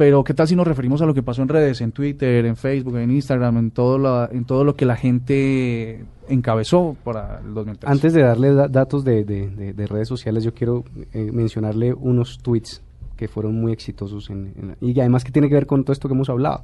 pero ¿qué tal si nos referimos a lo que pasó en redes, en Twitter, en Facebook, en Instagram, en todo, en todo lo que la gente encabezó para el 2003? Antes de darle datos de, de, redes sociales, yo quiero eh, mencionarle unos tweets que fueron muy exitosos en, y además que tiene que ver con todo esto que hemos hablado.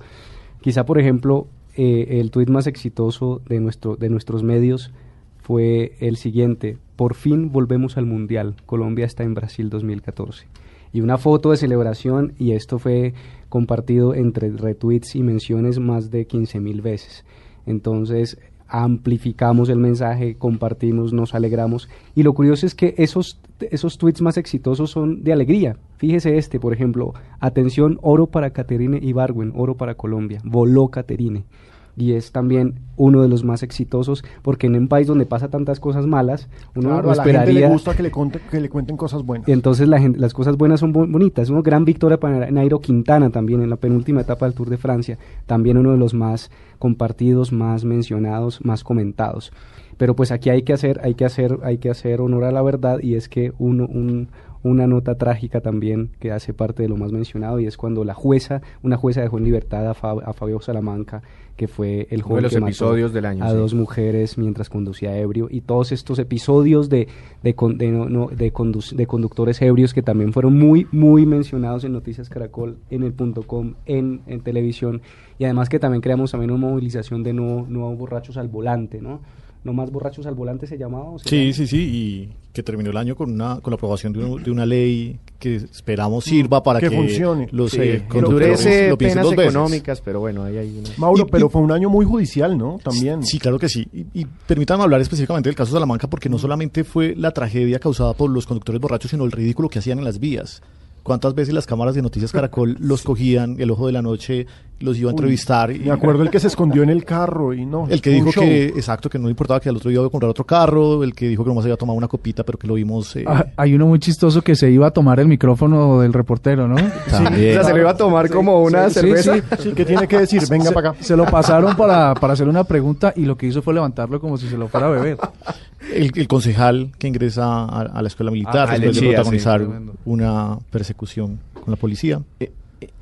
Quizá, por ejemplo, eh, el tweet más exitoso de, nuestro, de nuestros medios fue el siguiente, por fin volvemos al Mundial, Colombia está en Brasil 2014 y una foto de celebración y esto fue compartido entre retweets y menciones más de 15 mil veces. Entonces amplificamos el mensaje, compartimos, nos alegramos y lo curioso es que esos, esos tweets más exitosos son de alegría. Fíjese este, por ejemplo, atención, oro para Caterine Ibargüen, oro para Colombia, voló Caterine y es también uno de los más exitosos porque en un país donde pasa tantas cosas malas uno claro, esperaría a la gente le gusta que le, que le cuenten cosas buenas. Entonces la gente, las cosas buenas son bonitas. Una gran victoria para Nairo Quintana también en la penúltima etapa del Tour de Francia. También uno de los más compartidos más mencionados más comentados. Pero pues aquí hay que hacer hay que hacer hay que hacer honor a la verdad y es que uno un una nota trágica también que hace parte de lo más mencionado y es cuando la jueza, una jueza dejó en libertad a, Fabio Salamanca, que fue el joven que episodios del año, a dos mujeres mientras conducía ebrio y todos estos episodios de, de, de, conductores ebrios que también fueron muy, muy mencionados en Noticias Caracol, en el punto com, en, en televisión y además que también creamos también una movilización de no, no borrachos al volante, ¿no? No más borrachos al volante se llamaba. sí, sí, sí, y que terminó el año con una con la aprobación de, una ley que esperamos sirva para que, funcione. los sí, eh, endurece penas económicas, pero bueno, ahí hay una... Mauro, pero fue un año muy judicial, ¿no? También. Sí, claro que sí. Y, y permítanme hablar específicamente del caso de Salamanca porque no solamente fue la tragedia causada por los conductores borrachos, sino el ridículo que hacían en las vías cuántas veces las cámaras de Noticias Caracol los cogían, el ojo de la noche, los iba a entrevistar. y, me acuerdo el que se escondió en el carro y no. El que dijo que, exacto, que no importaba que al otro día iba a comprar otro carro, el que dijo que nomás había tomado una copita, pero que lo vimos. Eh, ah, hay uno muy chistoso que se iba a tomar el micrófono del reportero, ¿no? Sí, o sea, se lo iba a tomar como una cerveza. Sí, que tiene que decir, venga para acá. Se lo pasaron para, para hacer una pregunta y lo que hizo fue levantarlo como si se lo fuera a beber. El, concejal que ingresa a, la escuela militar ah, después de protagonizar una persecución con la policía. Eh,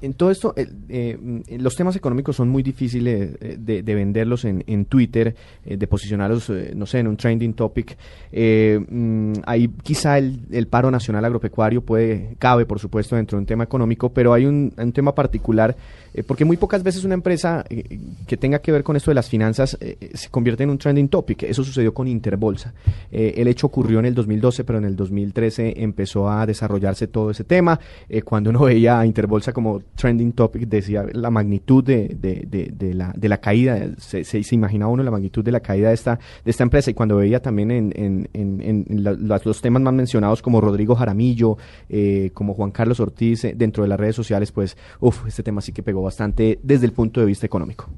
en todo esto, eh, mm, los temas económicos son muy difíciles eh, de, venderlos en, Twitter, de posicionarlos, no sé, en un trending topic. Mm, ahí quizá el, paro nacional agropecuario puede, cabe, por supuesto, dentro de un tema económico, pero hay un, un tema particular eh, porque muy pocas veces una empresa eh, que tenga que ver con esto de las finanzas eh, se convierte en un trending topic. Eso sucedió con Interbolsa. el hecho ocurrió en el 2012, pero en el 2013 empezó a desarrollarse todo ese tema. cuando uno veía a Interbolsa como trending topic, decía la magnitud de, de, la, de la, caída, se, se, imaginaba uno la magnitud de la caída de esta, de esta empresa. Y cuando veía también en, en, en, los temas más mencionados como Rodrigo Jaramillo, como Juan Carlos Ortiz dentro de las redes sociales, pues, uff, este tema sí que pegó bastante desde el punto de vista económico.